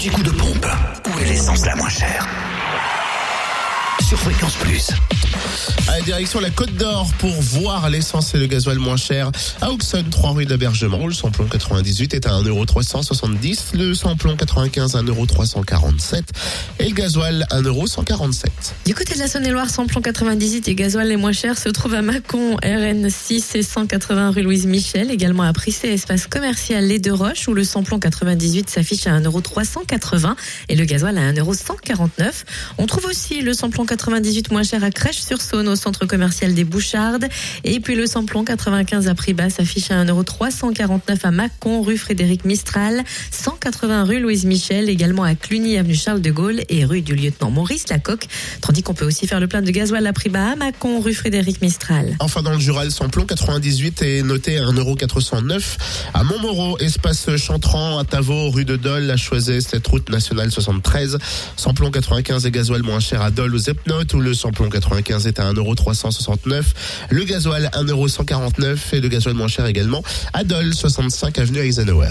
L'anti-coup de pompe. Où est l'essence la moins chère Sur Fréquence Plus. À direction la Côte d'Or pour voir l'essence et le gasoil moins cher. À Auxonne, 3 rue d'Abergement, le samplon 98 est à 1,370€, le samplon 95 à 1,347€ et le gasoil 1,147€. Du côté de la Saône-et-Loire, samplon 98 et gasoil les moins chers se trouvent à Mâcon, RN 6 et 180 rue Louise Michel, également à Prissé, espace commercial Les Deux Roches, où le samplon 98 s'affiche à 1,380€ et le gasoil à 1,149€. On trouve aussi le samplon 98 moins cher à Crèche-sur-Saône, au centre commercial des Bouchardes. Et puis le samplon 95 à prix bas s'affiche à 1,349€ à Mâcon, rue Frédéric Mistral, 180 rue Louise Michel, également à Cluny, avenue Charles de Gaulle et rue du lieutenant Maurice Lacocque. Tandis qu'on peut aussi faire le plein de gasoil à prix bas à Mâcon, rue Frédéric Mistral. Enfin, dans le Jura, le samplon 98 est noté à 1,409€ à Montmoreau, espace Chantran, à Tavaux, rue de Dole, à Choiset, cette route nationale 73. Samplon 95 et gasoil moins cher à Dole aux Epnotes, où le samplon 95 est à 1,369€. Le gasoil 1,149€ et le gasoil moins cher également à Dole, 65 avenue Eisenhower.